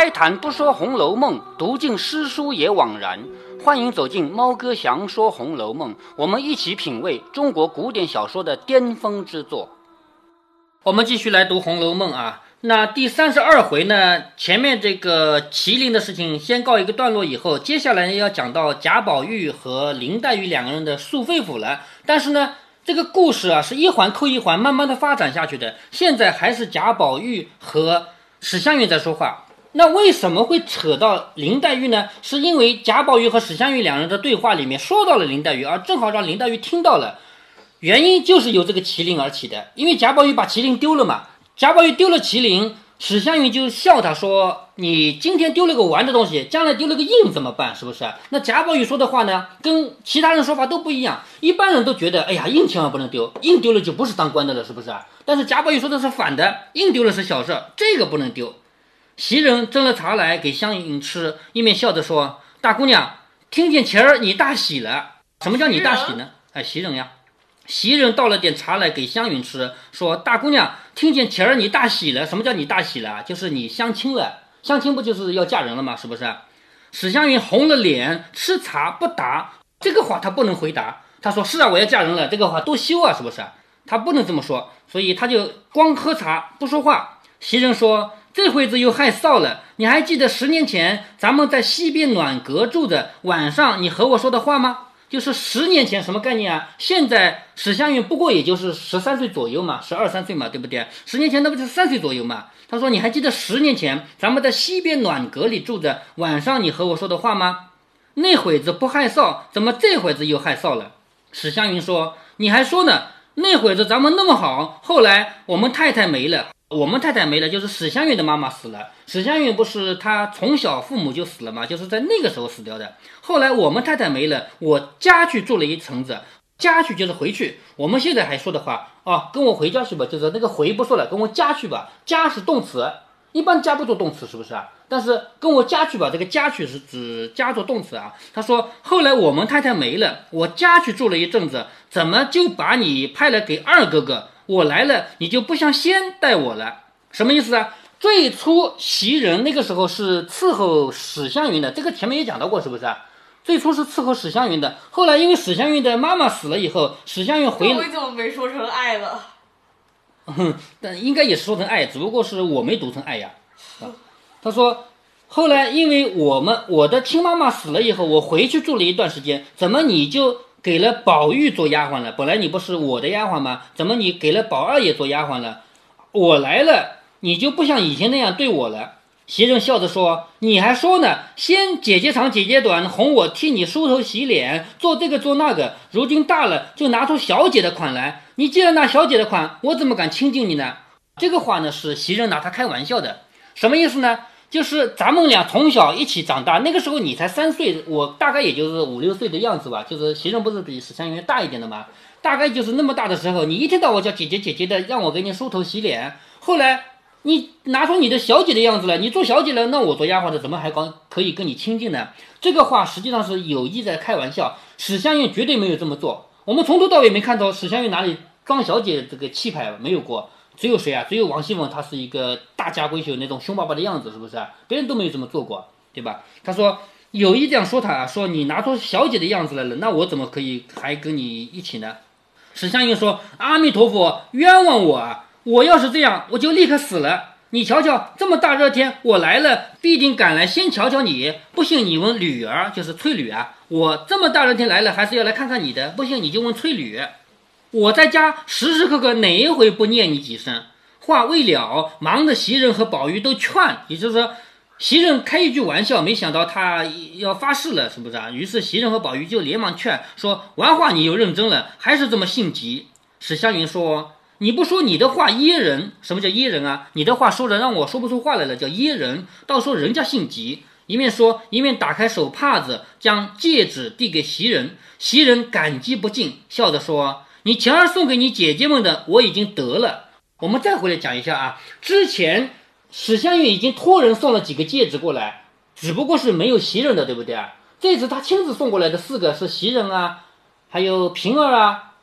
开坛不说《红楼梦》，读尽诗书也枉然。欢迎走进猫哥祥说《红楼梦》，我们一起品味中国古典小说的巅峰之作。我们继续来读《红楼梦》啊。那第三十二回呢？前面这个麒麟的事情先告一个段落，以后接下来要讲到贾宝玉和林黛玉两个人的素肺腑了。但是呢，这个故事啊是一环扣一环，慢慢的发展下去的。现在还是贾宝玉和史湘云在说话。那为什么会扯到林黛玉呢？是因为贾宝玉和史湘云两人的对话里面说到了林黛玉，而正好让林黛玉听到了。原因就是由这个麒麟而起的，因为贾宝玉把麒麟丢了嘛。贾宝玉丢了麒麟，史湘云就笑他说：“你今天丢了个玩的东西，将来丢了个印怎么办？是不是？”那贾宝玉说的话呢，跟其他人说法都不一样。一般人都觉得，哎呀，印千万不能丢，印丢了就不是当官的了，是不是？但是贾宝玉说的是反的，印丢了是小事，这个不能丢。袭人斟了茶来给湘云吃，一面笑着说：“大姑娘，听见前儿你大喜了。什么叫你大喜呢？哎，袭人呀。”袭人倒了点茶来给湘云吃，说：“大姑娘，听见前儿你大喜了。什么叫你大喜了？就是你相亲了。相亲不就是要嫁人了吗？是不是？”史湘云红了脸，吃茶不答。这个话她不能回答。她说：“是啊，我要嫁人了。”这个话多羞啊，是不是？她不能这么说，所以她就光喝茶不说话。袭人说：“这会子又害臊了。你还记得十年前咱们在西边暖阁住着，晚上你和我说的话吗？”就是十年前什么概念啊？现在史湘云不过也就是十三岁左右嘛，十二三岁嘛，对不对？十年前那不就是三岁左右嘛？他说：“你还记得十年前咱们在西边暖阁里住着，晚上你和我说的话吗？那会子不害臊，怎么这会子又害臊了？”史湘云说：“你还说呢？那会子咱们那么好，后来我们太太没了。”我们太太没了，就是史湘云的妈妈死了。史湘云不是她从小父母就死了嘛？就是在那个时候死掉的。后来我们太太没了，我家去住了一层子。家去就是回去。我们现在还说的话啊，跟我回家去吧，就是那个回不说了，跟我家去吧。家是动词，一般家不做动词，是不是啊？但是跟我家去吧，这个家去是指家做动词啊。他说后来我们太太没了，我家去住了一阵子，怎么就把你派了给二哥哥？我来了，你就不像先待我了，什么意思啊？最初袭人那个时候是伺候史湘云的，这个前面也讲到过，是不是啊？最初是伺候史湘云的，后来因为史湘云的妈妈死了以后，史湘云回，我怎么没说成爱了？哼，但应该也是说成爱，只不过是我没读成爱呀。啊，他说，后来因为我们我的亲妈妈死了以后，我回去住了一段时间，怎么你就？给了宝玉做丫鬟了，本来你不是我的丫鬟吗？怎么你给了宝二爷做丫鬟了？我来了，你就不像以前那样对我了。袭人笑着说：“你还说呢，先姐姐长姐姐短，哄我替你梳头洗脸，做这个做那个。如今大了，就拿出小姐的款来。你既然拿小姐的款，我怎么敢亲近你呢？”这个话呢，是袭人拿他开玩笑的，什么意思呢？就是咱们俩从小一起长大，那个时候你才三岁，我大概也就是五六岁的样子吧。就是袭人不是比史湘云大一点的吗？大概就是那么大的时候，你一天到晚叫姐姐姐姐的，让我给你梳头洗脸。后来你拿出你的小姐的样子了，你做小姐了，那我做丫鬟的怎么还刚可以跟你亲近呢？这个话实际上是有意在开玩笑，史湘云绝对没有这么做。我们从头到尾没看到史湘云哪里装小姐这个气派，没有过。只有谁啊？只有王熙凤，她是一个大家闺秀那种凶巴巴的样子，是不是？别人都没有这么做过，对吧？他说有意这样说他，说你拿出小姐的样子来了，那我怎么可以还跟你一起呢？史湘云说：“阿弥陀佛，冤枉我啊！我要是这样，我就立刻死了。你瞧瞧，这么大热天，我来了，必定赶来先瞧瞧你。不信你问吕儿，就是翠缕啊。我这么大热天来了，还是要来看看你的。不信你就问翠缕。”我在家时时刻刻哪一回不念你几声？话未了，忙的袭人和宝玉都劝，也就是说，袭人开一句玩笑，没想到他要发誓了，是不是啊？于是袭人和宝玉就连忙劝说：“玩话你又认真了，还是这么性急。”史湘云说：“你不说你的话噎人，什么叫噎人啊？你的话说的让我说不出话来了，叫噎人。到时候人家性急，一面说一面打开手帕子，将戒指递给袭人。袭人感激不尽，笑着说。”你前儿送给你姐姐们的，我已经得了。我们再回来讲一下啊，之前史湘云已经托人送了几个戒指过来，只不过是没有袭人的，对不对啊？这次他亲自送过来的四个是袭人啊，还有平儿啊，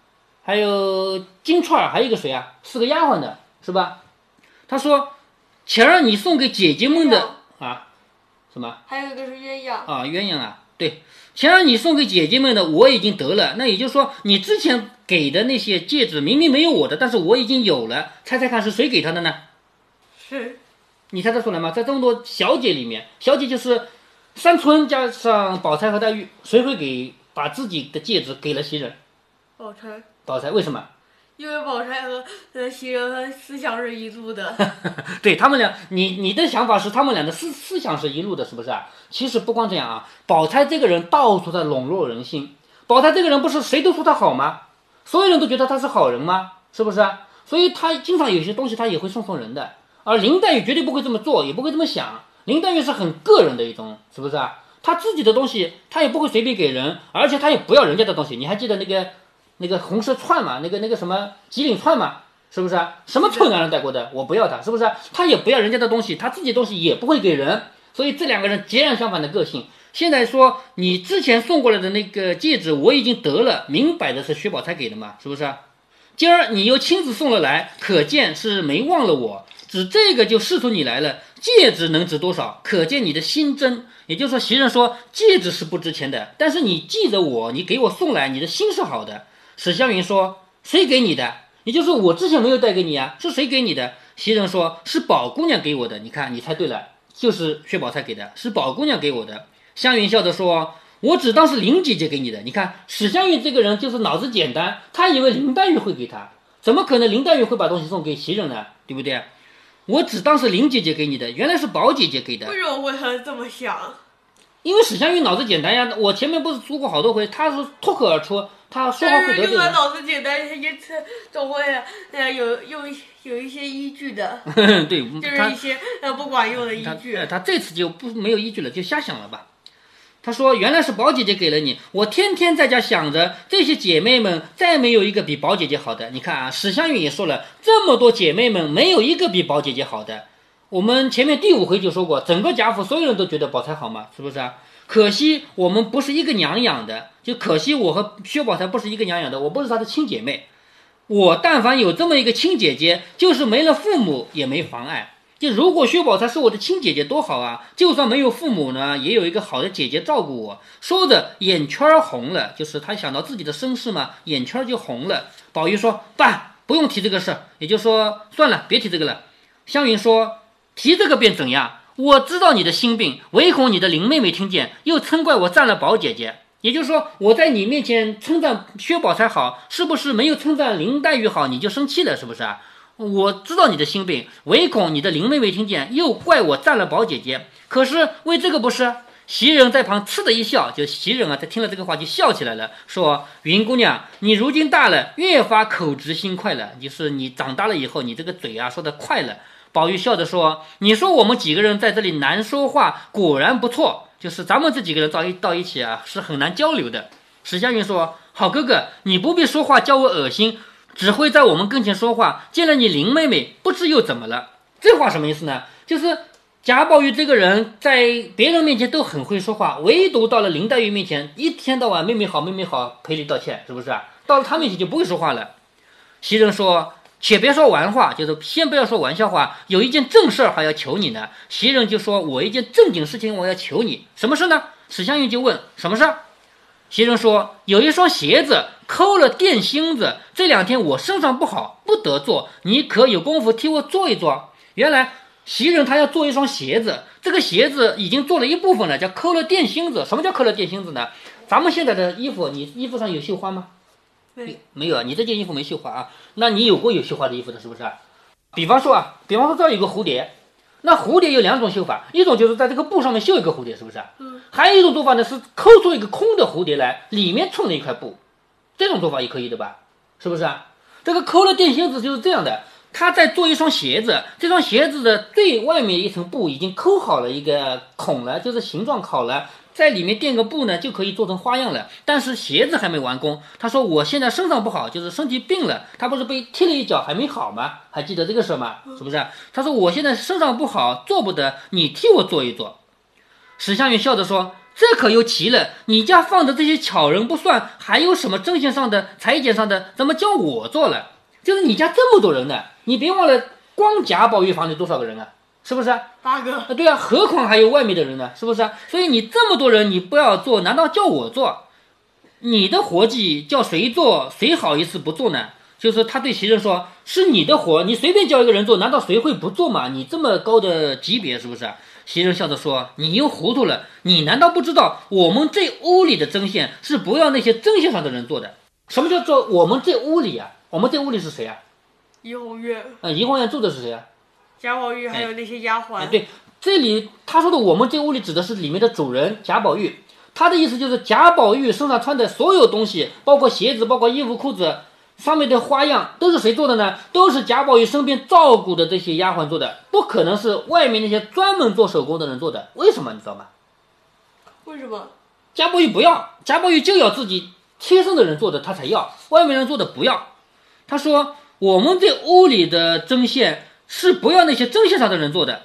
还有金钏儿，还有一个谁啊？四个丫鬟的是吧？他说前儿你送给姐姐们的啊，什么？还有一个是鸳鸯。啊，鸳鸯啊，对，前儿你送给姐姐们的我已经得了，那也就是说你之前给的那些戒指明明没有我的，但是我已经有了，猜猜看是谁给他的呢？是，你猜得出来吗？在这么多小姐里面，小姐就是山村加上宝钗和黛玉，谁会给把自己的戒指给了袭人？宝钗，宝钗为什么？因为宝钗和呃袭人和思想是一路的。对他们俩，你你的想法是他们俩的思思想是一路的，是不是啊？其实不光这样啊，宝钗这个人到处在笼络人心。宝钗这个人不是谁都说她好吗？所有人都觉得他是好人吗？是不是啊？所以他经常有些东西他也会送送人的。而林黛玉绝对不会这么做，也不会这么想。林黛玉是很个人的一种，是不是啊？她自己的东西她也不会随便给人，而且她也不要人家的东西。你还记得那个？那个红色串嘛，那个那个什么吉岭串嘛，是不是啊？什么臭男人带过的，我不要他，是不是？他也不要人家的东西，他自己东西也不会给人，所以这两个人截然相反的个性。现在说你之前送过来的那个戒指我已经得了，明摆的是薛宝钗给的嘛，是不是？今儿你又亲自送了来，可见是没忘了我，指这个就试出你来了。戒指能值多少？可见你的心真。也就是说，袭人说戒指是不值钱的，但是你记得我，你给我送来，你的心是好的。史湘云说：“谁给你的？也就是我之前没有带给你啊，是谁给你的？”袭人说：“是宝姑娘给我的。”你看，你猜对了，就是薛宝钗给的，是宝姑娘给我的。湘云笑着说：“我只当是林姐姐给你的。”你看，史湘云这个人就是脑子简单，他以为林黛玉会给他，怎么可能林黛玉会把东西送给袭人呢？对不对？我只当是林姐姐给你的，原来是宝姐姐给的。为什么会他这么想？因为史湘云脑子简单呀。我前面不是说过好多回，他是脱口而出。他说话会得罪人。脑子简单，一次总会呃有有有一些依据的。对，就是一些呃不管用的依据。他这次就不没有依据了，就瞎想了吧。他说：“原来是宝姐姐给了你，我天天在家想着这些姐妹们，再没有一个比宝姐姐好的。你看啊，史湘云也说了，这么多姐妹们，没有一个比宝姐姐好的。我们前面第五回就说过，整个贾府所有人都觉得宝钗好嘛，是不是啊？”可惜我们不是一个娘养的，就可惜我和薛宝钗不是一个娘养的，我不是她的亲姐妹。我但凡有这么一个亲姐姐，就是没了父母也没妨碍。就如果薛宝钗是我的亲姐姐，多好啊！就算没有父母呢，也有一个好的姐姐照顾我。说着眼圈红了，就是他想到自己的身世嘛，眼圈就红了。宝玉说：“爸，不用提这个事，也就说算了，别提这个了。”湘云说：“提这个便怎样？”我知道你的心病，唯恐你的林妹妹听见，又嗔怪我占了宝姐姐。也就是说，我在你面前称赞薛宝钗好，是不是没有称赞林黛玉好，你就生气了？是不是啊？我知道你的心病，唯恐你的林妹妹听见，又怪我占了宝姐姐。可是为这个不是？袭人在旁嗤的一笑，就袭人啊，在听了这个话就笑起来了，说：“云姑娘，你如今大了，越发口直心快了，就是你长大了以后，你这个嘴啊说的快了。”宝玉笑着说：“你说我们几个人在这里难说话，果然不错。就是咱们这几个人到一到一起啊，是很难交流的。”史湘云说：“好哥哥，你不必说话叫我恶心，只会在我们跟前说话。见了你林妹妹，不知又怎么了？”这话什么意思呢？就是贾宝玉这个人在别人面前都很会说话，唯独到了林黛玉面前，一天到晚妹妹好，妹妹好，赔礼道歉，是不是啊？到了他面前就不会说话了。袭人说。且别说玩话，就是先不要说玩笑话。有一件正事儿还要求你呢。袭人就说：“我一件正经事情，我要求你，什么事呢？”史湘云就问：“什么事？”袭人说：“有一双鞋子抠了电芯子，这两天我身上不好，不得做，你可有功夫替我做一做？”原来袭人她要做一双鞋子，这个鞋子已经做了一部分了，叫抠了电芯子。什么叫抠了电芯子呢？咱们现在的衣服，你衣服上有绣花吗？没没有啊，你这件衣服没绣花啊？那你有过有绣花的衣服的，是不是？比方说啊，比方说这有个蝴蝶，那蝴蝶有两种绣法，一种就是在这个布上面绣一个蝴蝶，是不是？嗯。还有一种做法呢，是抠出一个空的蝴蝶来，里面衬了一块布，这种做法也可以的吧？是不是啊？这个抠了电芯子就是这样的，他在做一双鞋子，这双鞋子的最外面一层布已经抠好了一个孔了，就是形状好了。在里面垫个布呢，就可以做成花样了。但是鞋子还没完工。他说：“我现在身上不好，就是身体病了。他不是被踢了一脚，还没好吗？还记得这个事吗？是不是？”他说：“我现在身上不好，做不得，你替我做一做。”史湘云笑着说：“这可又奇了，你家放的这些巧人不算，还有什么针线上的、裁剪上的，怎么叫我做了？就是你家这么多人呢，你别忘了，光贾宝玉房里多少个人啊？是不是？八哥。啊，对啊，何况还有外面的人呢，是不是？所以你这么多人，你不要做，难道叫我做？你的活计叫谁做，谁好意思不做呢？就是他对袭人说：“是你的活，你随便叫一个人做，难道谁会不做吗？你这么高的级别，是不是？”袭人笑着说：“你又糊涂了，你难道不知道我们这屋里的针线是不要那些针线上的人做的？什么叫做我们这屋里啊？我们这屋里是谁啊？怡红院、呃，怡红院住的是谁啊？贾宝玉还有那些丫鬟。哎，对，这里他说的我们这屋里指的是里面的主人贾宝玉。他的意思就是贾宝玉身上穿的所有东西，包括鞋子，包括衣服、裤子。”上面的花样都是谁做的呢？都是贾宝玉身边照顾的这些丫鬟做的，不可能是外面那些专门做手工的人做的。为什么你知道吗？为什么？贾宝玉不要，贾宝玉就要自己贴身的人做的，他才要，外面人做的不要。他说：“我们这屋里的针线是不要那些针线上的人做的。”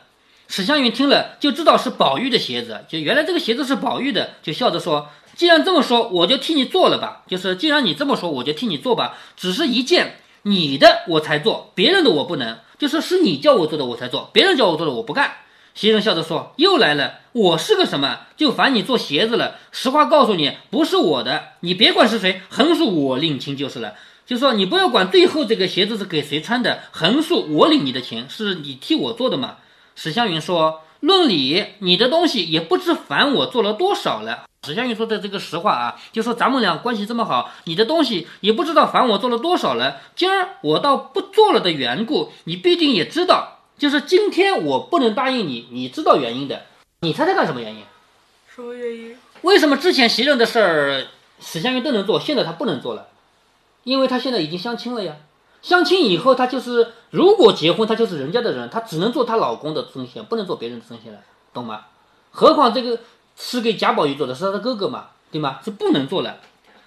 史湘云听了就知道是宝玉的鞋子，就原来这个鞋子是宝玉的，就笑着说。既然这么说，我就替你做了吧。就是既然你这么说，我就替你做吧。只是一件你的我才做，别人的我不能。就是是你叫我做的我才做，别人叫我做的我不干。袭人笑着说：“又来了，我是个什么？就烦你做鞋子了。实话告诉你，不是我的，你别管是谁，横竖我领情就是了。就说你不要管最后这个鞋子是给谁穿的，横竖我领你的情，是你替我做的嘛。”史湘云说：“论理，你的东西也不知烦我做了多少了。”史湘云说的这个实话啊，就说咱们俩关系这么好，你的东西也不知道烦我做了多少了。今儿我倒不做了的缘故，你必定也知道。就是今天我不能答应你，你知道原因的。你猜猜看什么原因？什么原因？为什么之前袭人的事儿史湘云都能做，现在他不能做了？因为他现在已经相亲了呀。相亲以后，他就是如果结婚，他就是人家的人，他只能做他老公的针线，不能做别人的针线了，懂吗？何况这个。是给贾宝玉做的，是他的哥哥嘛，对吗？是不能做了，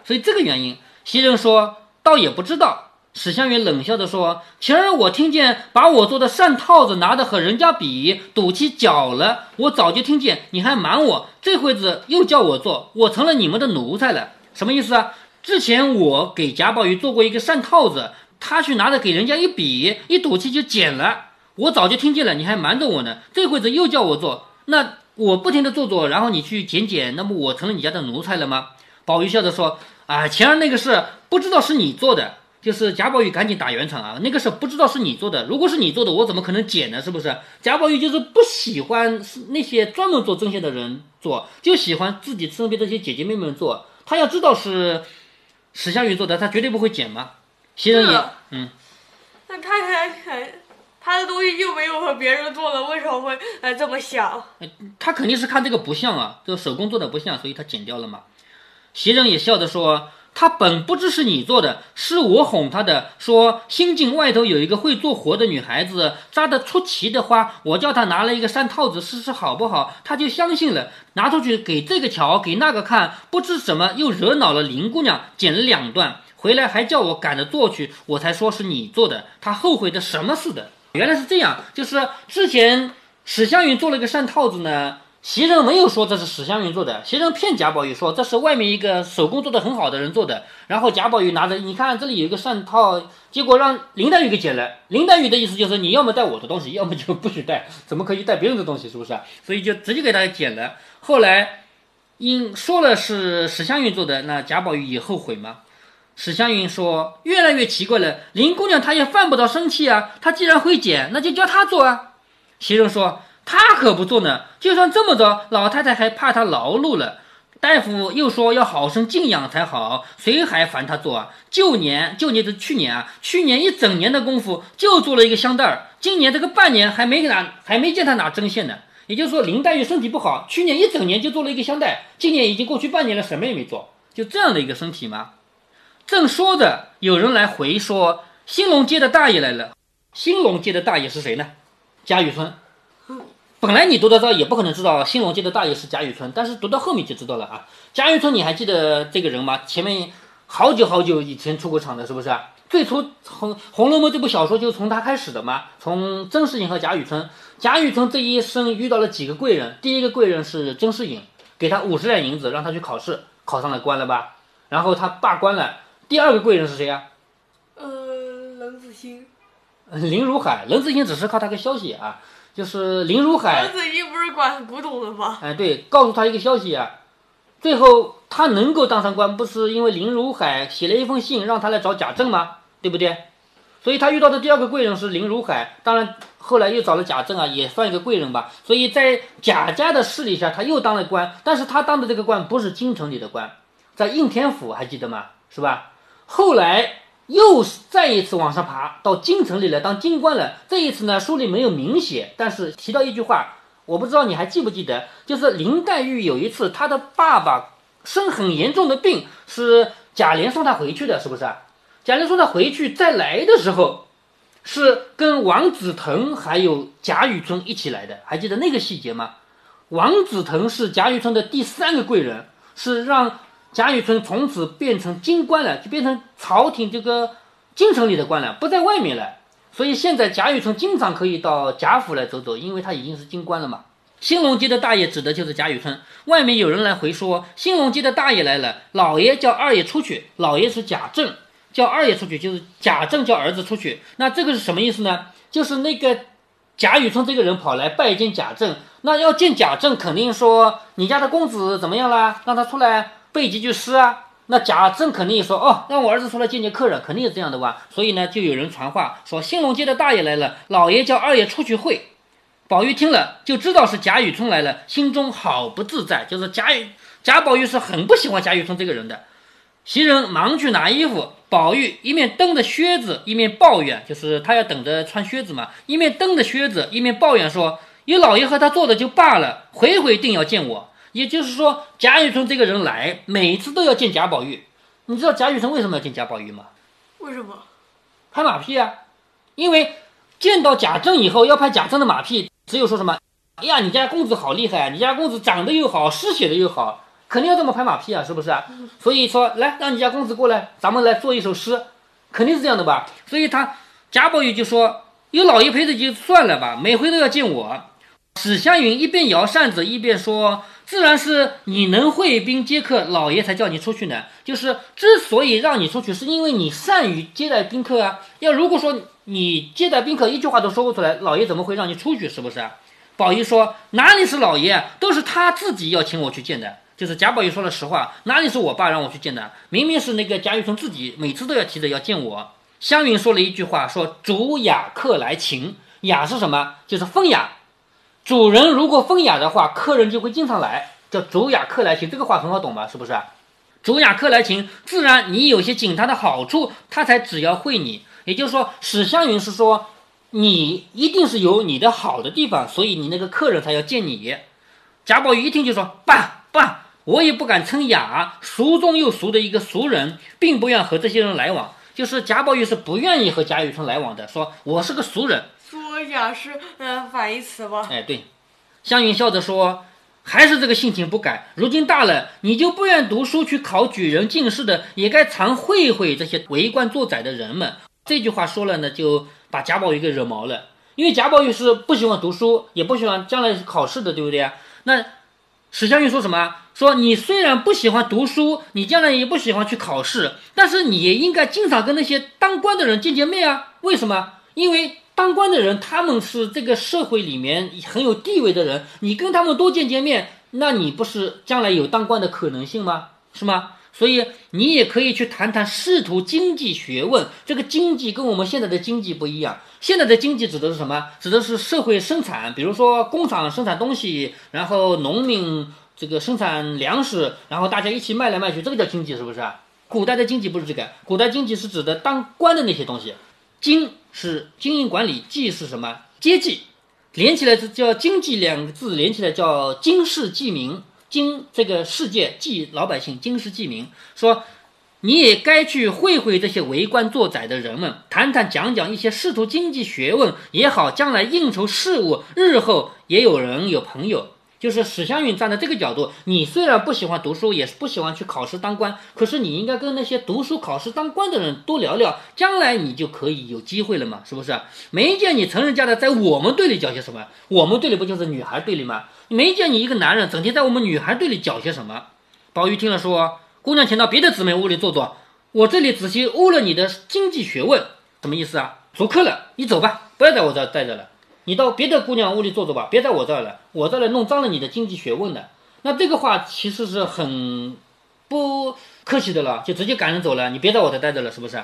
所以这个原因，袭人说倒也不知道。史湘云冷笑着说：“前儿我听见把我做的扇套子拿的和人家比，赌起脚了。我早就听见，你还瞒我，这会子又叫我做，我成了你们的奴才了。什么意思啊？之前我给贾宝玉做过一个扇套子，他去拿着给人家一比，一赌气就剪了。我早就听见了，你还瞒着我呢。这会子又叫我做，那。”我不停的做做，然后你去捡捡，那么我成了你家的奴才了吗？宝玉笑着说：“啊，前儿那个事不知道是你做的，就是贾宝玉赶紧打圆场啊，那个事不知道是你做的，如果是你做的，我怎么可能捡呢？是不是？贾宝玉就是不喜欢那些专门做针线的人做，就喜欢自己身边这些姐姐妹妹们做。他要知道是史湘云做的，他绝对不会剪嘛。袭人也，嗯，那他还还。”他的东西又没有和别人做的，为什么会呃这么想？他肯定是看这个不像啊，这个手工做的不像，所以他剪掉了嘛。袭人也笑着说：“他本不知是你做的，是我哄他的。说新晋外头有一个会做活的女孩子，扎得出奇的花，我叫他拿了一个扇套子试试好不好，他就相信了，拿出去给这个瞧，给那个看，不知怎么又惹恼了林姑娘，剪了两段，回来还叫我赶着做去，我才说是你做的。他后悔的什么似的。”原来是这样，就是之前史湘云做了一个扇套子呢，袭人没有说这是史湘云做的，袭人骗贾宝玉说这是外面一个手工做的很好的人做的，然后贾宝玉拿着，你看这里有一个扇套，结果让林黛玉给捡了。林黛玉的意思就是你要么带我的东西，要么就不许带，怎么可以带别人的东西，是不是？所以就直接给他捡了。后来因说了是史湘云做的，那贾宝玉也后悔吗？史湘云说：“越来越奇怪了，林姑娘她也犯不着生气啊。她既然会剪，那就叫她做啊。”袭人说：“她可不做呢。就算这么着，老太太还怕她劳碌了。大夫又说要好生静养才好，谁还烦她做啊？旧年，旧年是去年啊，去年一整年的功夫就做了一个香袋儿，今年这个半年还没拿，还没见她拿针线呢。也就是说，林黛玉身体不好，去年一整年就做了一个香袋，今年已经过去半年了，什么也没做，就这样的一个身体吗？”正说着，有人来回说：“兴隆街的大爷来了。”兴隆街的大爷是谁呢？贾雨村。本来你读到这也不可能知道兴隆街的大爷是贾雨村，但是读到后面就知道了啊。贾雨村，你还记得这个人吗？前面好久好久以前出过场的，是不是？最初《红红楼梦》这部小说就是从他开始的嘛，从甄士隐和贾雨村。贾雨村这一生遇到了几个贵人，第一个贵人是甄士隐，给他五十两银子，让他去考试，考上了官了吧？然后他罢官了。第二个贵人是谁呀？呃，冷子兴。林如海，冷子兴只是靠他个消息啊，就是林如海任，子怡不是管古董的吗？哎，对，告诉他一个消息啊，最后他能够当上官，不是因为林如海写了一封信让他来找贾政吗？对不对？所以他遇到的第二个贵人是林如海，当然后来又找了贾政啊，也算一个贵人吧。所以在贾家的势力下，他又当了官，但是他当的这个官不是京城里的官，在应天府，还记得吗？是吧？后来又是再一次往上爬到京城里来当京官了。这一次呢，书里没有明写，但是提到一句话，我不知道你还记不记得，就是林黛玉有一次她的爸爸生很严重的病，是贾琏送她回去的，是不是？贾琏送她回去再来的时候，是跟王子腾还有贾雨村一起来的，还记得那个细节吗？王子腾是贾雨村的第三个贵人，是让贾雨村从此变成京官了，就变成朝廷这个京城里的官了，不在外面了。所以现在贾雨村经常可以到贾府来走走，因为他已经是京官了嘛。兴隆街的大爷指的就是贾雨村。外面有人来回说，兴隆街的大爷来了，老爷叫二爷出去，老爷是贾政，叫二爷出去就是贾政叫儿子出去。那这个是什么意思呢？就是那个贾雨村这个人跑来拜见贾政，那要见贾政，肯定说你家的公子怎么样啦？让他出来背几句诗啊。那贾政肯定也说哦，让我儿子出来见见客人，肯定是这样的吧。所以呢，就有人传话说兴隆街的大爷来了，老爷叫二爷出去会。宝玉听了就知道是贾雨村来了，心中好不自在。就是贾雨贾宝玉是很不喜欢贾雨村这个人的。袭人忙去拿衣服，宝玉一面蹬着靴子，一面抱怨，就是他要等着穿靴子嘛，一面蹬着靴子，一面抱怨说：“有老爷和他做的就罢了，回回定要见我。”也就是说，贾雨村这个人来，每次都要见贾宝玉。你知道贾雨村为什么要见贾宝玉吗？为什么？拍马屁啊！因为见到贾政以后要拍贾政的马屁，只有说什么：“哎呀，你家公子好厉害，你家公子长得又好，诗写的又好，肯定要这么拍马屁啊，是不是啊？”所以说，来让你家公子过来，咱们来做一首诗，肯定是这样的吧？所以他贾宝玉就说：“有老爷陪着就算了吧，每回都要见我。”史湘云一边摇扇子一边说：“自然是你能会宾接客，老爷才叫你出去呢。就是之所以让你出去，是因为你善于接待宾客啊。要如果说你接待宾客一句话都说不出来，老爷怎么会让你出去？是不是啊？”宝玉说：“哪里是老爷，都是他自己要请我去见的。就是贾宝玉说了实话，哪里是我爸让我去见的？明明是那个贾雨村自己每次都要提着要见我。”湘云说了一句话，说：“主雅客来请。雅是什么？就是风雅。主人如果风雅的话，客人就会经常来，叫主雅客来请。这个话很好懂吧？是不是？主雅客来请，自然你有些景他的好处，他才只要会你。也就是说，史湘云是说，你一定是有你的好的地方，所以你那个客人才要见你。贾宝玉一听就说：“爸爸，我也不敢称雅，俗中又俗的一个俗人，并不愿和这些人来往。就是贾宝玉是不愿意和贾雨村来往的，说我是个俗人。”说雅是呃反义词吧？哎，对，湘云笑着说：“还是这个性情不改。如今大了，你就不愿读书去考举人进士的，也该常会会这些为官作宰的人们。”这句话说了呢，就把贾宝玉给惹毛了。因为贾宝玉是不喜欢读书，也不喜欢将来考试的，对不对？那史湘云说什么？说你虽然不喜欢读书，你将来也不喜欢去考试，但是你也应该经常跟那些当官的人见见面啊。为什么？因为当官的人，他们是这个社会里面很有地位的人，你跟他们多见见面，那你不是将来有当官的可能性吗？是吗？所以你也可以去谈谈仕途经济学问。这个经济跟我们现在的经济不一样，现在的经济指的是什么？指的是社会生产，比如说工厂生产东西，然后农民这个生产粮食，然后大家一起卖来卖去，这个叫经济，是不是啊？古代的经济不是这个，古代经济是指的当官的那些东西。经是经营管理，济是什么？阶级，连起来是叫经济两个字，连起来叫经世济民。经这个世界，济老百姓，经世济民。说你也该去会会这些为官作宰的人们，谈谈讲讲一些仕途经济学问也好，将来应酬事务，日后也有人有朋友。就是史湘云站在这个角度，你虽然不喜欢读书，也是不喜欢去考试当官，可是你应该跟那些读书考试当官的人多聊聊，将来你就可以有机会了嘛，是不是？没见你成人家的在我们队里搅些什么？我们队里不就是女孩队里吗？没见你一个男人整天在我们女孩队里搅些什么？宝玉听了说：“姑娘，请到别的姊妹屋里坐坐，我这里仔细悟了你的经济学问，什么意思啊？足客了，你走吧，不要在我这待着了，你到别的姑娘屋里坐坐吧，别在我这儿了，我这儿来弄脏了你的经济学问的。那这个话其实是很不客气的了，就直接赶人走了，你别在我这待着了，是不是？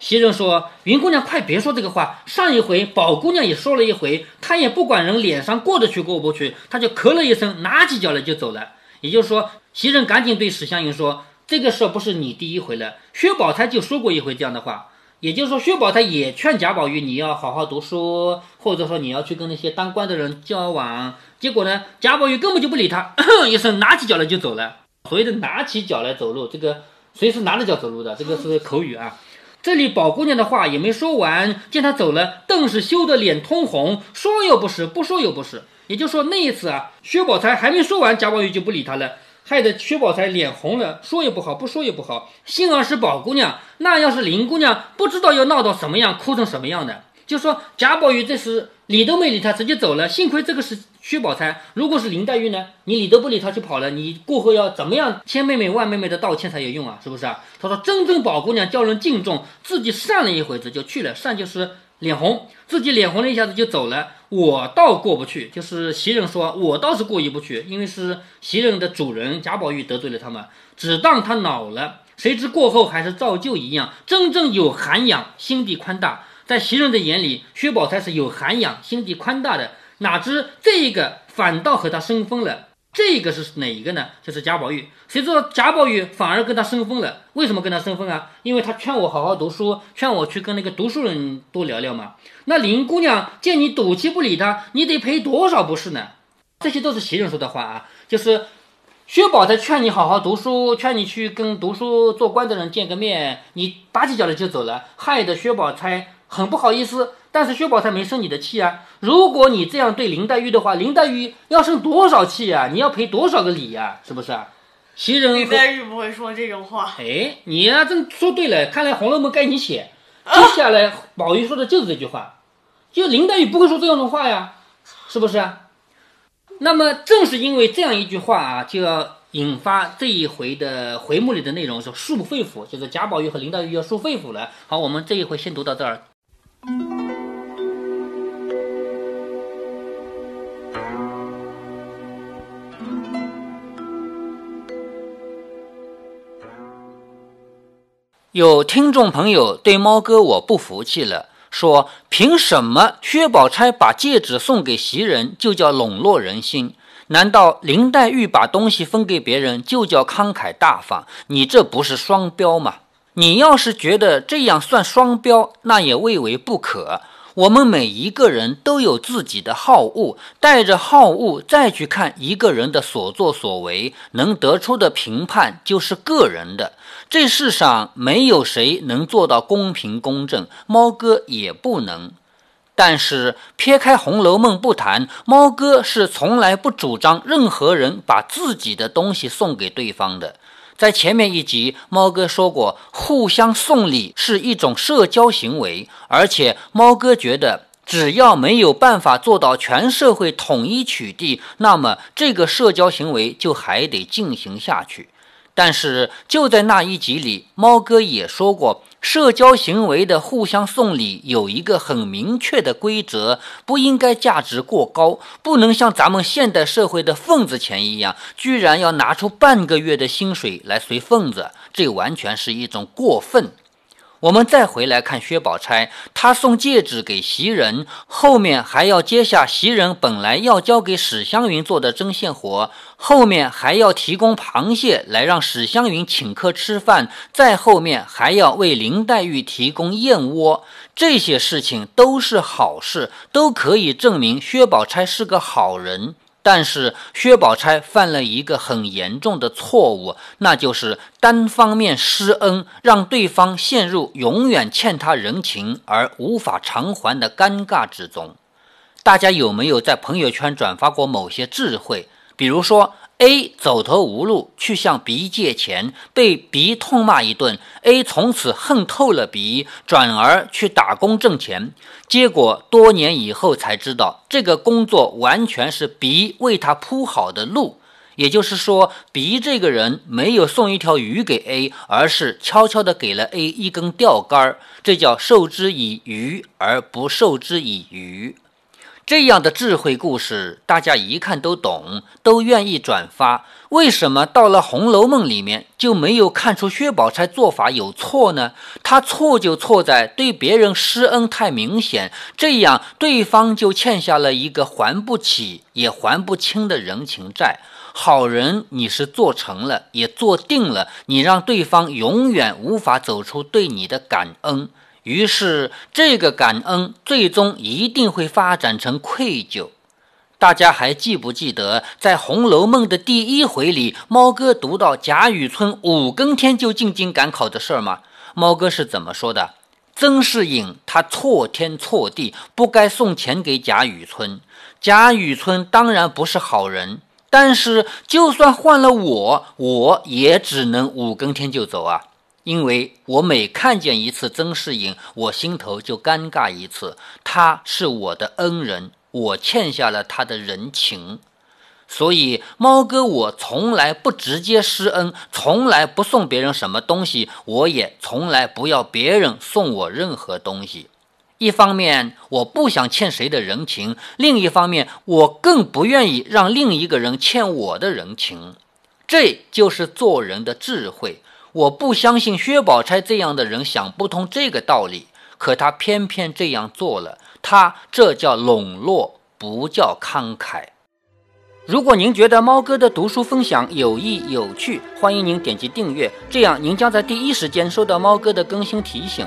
袭人说：“云姑娘，快别说这个话。上一回宝姑娘也说了一回，她也不管人脸上过得去过不去，她就咳了一声，拿起脚来就走了。也就是说，袭人赶紧对史湘云说：‘这个事儿不是你第一回了，薛宝钗就说过一回这样的话。也就是说，薛宝钗也劝贾宝玉你要好好读书，或者说你要去跟那些当官的人交往。结果呢，贾宝玉根本就不理他，一声拿起脚来就走了。所谓的拿起脚来走路，这个谁是拿着脚走路的？这个是口语啊。”这里宝姑娘的话也没说完，见他走了，顿时羞得脸通红，说又不是，不说又不是。也就是说，那一次啊，薛宝钗还没说完，贾宝玉就不理他了，害得薛宝钗脸红了，说也不好，不说也不好。幸而是宝姑娘，那要是林姑娘，不知道要闹到什么样，哭成什么样的。就说贾宝玉这时理都没理他，直接走了。幸亏这个是薛宝钗，如果是林黛玉呢？你理都不理他就跑了，你过后要怎么样千妹妹万妹妹的道歉才有用啊？是不是啊？他说真正宝姑娘叫人敬重，自己善了一回子就去了，善就是脸红，自己脸红了一下子就走了。我倒过不去，就是袭人说我倒是过意不去，因为是袭人的主人贾宝玉得罪了他们，只当他恼了，谁知过后还是照旧一样，真正有涵养，心地宽大。在袭人的眼里，薛宝钗是有涵养、心地宽大的，哪知这一个反倒和他生分了。这个是哪一个呢？就是贾宝玉。谁知道贾宝玉反而跟他生分了？为什么跟他生分啊？因为他劝我好好读书，劝我去跟那个读书人多聊聊嘛。那林姑娘见你赌气不理他，你得赔多少不是呢？这些都是袭人说的话啊，就是薛宝钗劝你好好读书，劝你去跟读书做官的人见个面，你拔起脚来就走了，害得薛宝钗。很不好意思，但是薛宝钗没生你的气啊！如果你这样对林黛玉的话，林黛玉要生多少气啊？你要赔多少个礼呀？是不是啊？袭人林黛玉不会说这种话。哎，你呀，真说对了，看来《红楼梦》该你写。接下来宝玉说的就是这句话，就林黛玉不会说这样的话呀，是不是啊？那么正是因为这样一句话啊，就要引发这一回的回目里的内容是束肺腑，就是贾宝玉和林黛玉要束肺腑了。好，我们这一回先读到这儿。有听众朋友对猫哥我不服气了，说凭什么薛宝钗把戒指送给袭人就叫笼络人心？难道林黛玉把东西分给别人就叫慷慨大方？你这不是双标吗？你要是觉得这样算双标，那也未为不可。我们每一个人都有自己的好恶，带着好恶再去看一个人的所作所为，能得出的评判就是个人的。这世上没有谁能做到公平公正，猫哥也不能。但是撇开《红楼梦》不谈，猫哥是从来不主张任何人把自己的东西送给对方的。在前面一集，猫哥说过，互相送礼是一种社交行为，而且猫哥觉得，只要没有办法做到全社会统一取缔，那么这个社交行为就还得进行下去。但是就在那一集里，猫哥也说过。社交行为的互相送礼有一个很明确的规则，不应该价值过高，不能像咱们现代社会的份子钱一样，居然要拿出半个月的薪水来随份子，这完全是一种过分。我们再回来看薛宝钗，她送戒指给袭人，后面还要接下袭人本来要交给史湘云做的针线活，后面还要提供螃蟹来让史湘云请客吃饭，再后面还要为林黛玉提供燕窝，这些事情都是好事，都可以证明薛宝钗是个好人。但是薛宝钗犯了一个很严重的错误，那就是单方面施恩，让对方陷入永远欠他人情而无法偿还的尴尬之中。大家有没有在朋友圈转发过某些智慧？比如说。A 走投无路去向 B 借钱，被 B 痛骂一顿，A 从此恨透了 B，转而去打工挣钱。结果多年以后才知道，这个工作完全是 B 为他铺好的路。也就是说，B 这个人没有送一条鱼给 A，而是悄悄地给了 A 一根钓竿儿，这叫授之以鱼而不授之以渔。这样的智慧故事，大家一看都懂，都愿意转发。为什么到了《红楼梦》里面就没有看出薛宝钗做法有错呢？他错就错在对别人施恩太明显，这样对方就欠下了一个还不起也还不清的人情债。好人你是做成了，也做定了，你让对方永远无法走出对你的感恩。于是，这个感恩最终一定会发展成愧疚。大家还记不记得，在《红楼梦》的第一回里，猫哥读到贾雨村五更天就进京赶考的事儿吗？猫哥是怎么说的？曾士隐他错天错地，不该送钱给贾雨村。贾雨村当然不是好人，但是就算换了我，我也只能五更天就走啊。因为我每看见一次曾士隐，我心头就尴尬一次。他是我的恩人，我欠下了他的人情，所以猫哥我从来不直接施恩，从来不送别人什么东西，我也从来不要别人送我任何东西。一方面我不想欠谁的人情，另一方面我更不愿意让另一个人欠我的人情。这就是做人的智慧。我不相信薛宝钗这样的人想不通这个道理，可他偏偏这样做了。他这叫笼络，不叫慷慨。如果您觉得猫哥的读书分享有益有趣，欢迎您点击订阅，这样您将在第一时间收到猫哥的更新提醒。